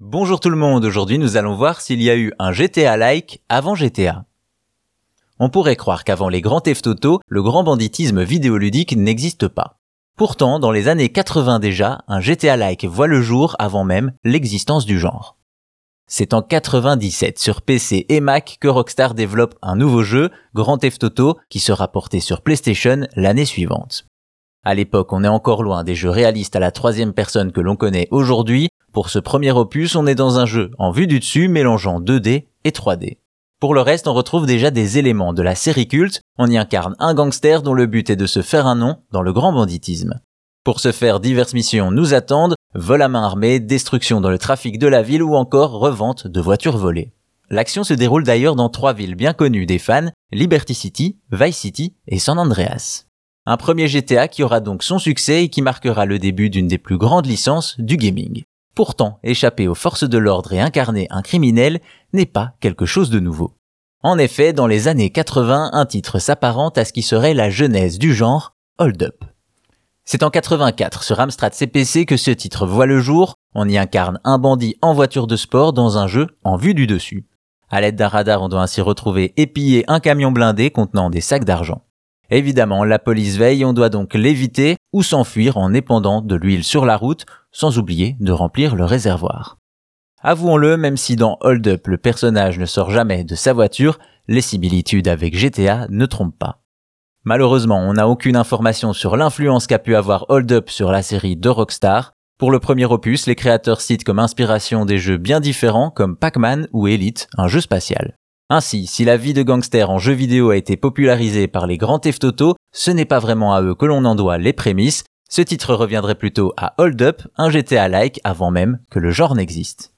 Bonjour tout le monde, aujourd'hui nous allons voir s'il y a eu un GTA-like avant GTA. On pourrait croire qu'avant les grands Theft Auto, le grand banditisme vidéoludique n'existe pas. Pourtant, dans les années 80 déjà, un GTA-like voit le jour avant même l'existence du genre. C'est en 97 sur PC et Mac que Rockstar développe un nouveau jeu, Grand Theft Auto, qui sera porté sur PlayStation l'année suivante. À l'époque, on est encore loin des jeux réalistes à la troisième personne que l'on connaît aujourd'hui. Pour ce premier opus, on est dans un jeu en vue du dessus mélangeant 2D et 3D. Pour le reste, on retrouve déjà des éléments de la série culte. On y incarne un gangster dont le but est de se faire un nom dans le grand banditisme. Pour ce faire, diverses missions nous attendent, vol à main armée, destruction dans le trafic de la ville ou encore revente de voitures volées. L'action se déroule d'ailleurs dans trois villes bien connues des fans, Liberty City, Vice City et San Andreas. Un premier GTA qui aura donc son succès et qui marquera le début d'une des plus grandes licences du gaming. Pourtant, échapper aux forces de l'ordre et incarner un criminel n'est pas quelque chose de nouveau. En effet, dans les années 80, un titre s'apparente à ce qui serait la genèse du genre Hold Up. C'est en 84 sur Amstrad CPC que ce titre voit le jour. On y incarne un bandit en voiture de sport dans un jeu en vue du dessus. À l'aide d'un radar, on doit ainsi retrouver et piller un camion blindé contenant des sacs d'argent. Évidemment, la police veille, on doit donc l'éviter ou s'enfuir en épandant de l'huile sur la route, sans oublier de remplir le réservoir. Avouons-le, même si dans Hold Up le personnage ne sort jamais de sa voiture, les similitudes avec GTA ne trompent pas. Malheureusement, on n'a aucune information sur l'influence qu'a pu avoir Hold Up sur la série de Rockstar. Pour le premier opus, les créateurs citent comme inspiration des jeux bien différents comme Pac-Man ou Elite, un jeu spatial. Ainsi, si la vie de gangster en jeu vidéo a été popularisée par les grands Theft Auto, ce n'est pas vraiment à eux que l'on en doit les prémices. Ce titre reviendrait plutôt à Hold Up, un GTA-like avant même que le genre n'existe.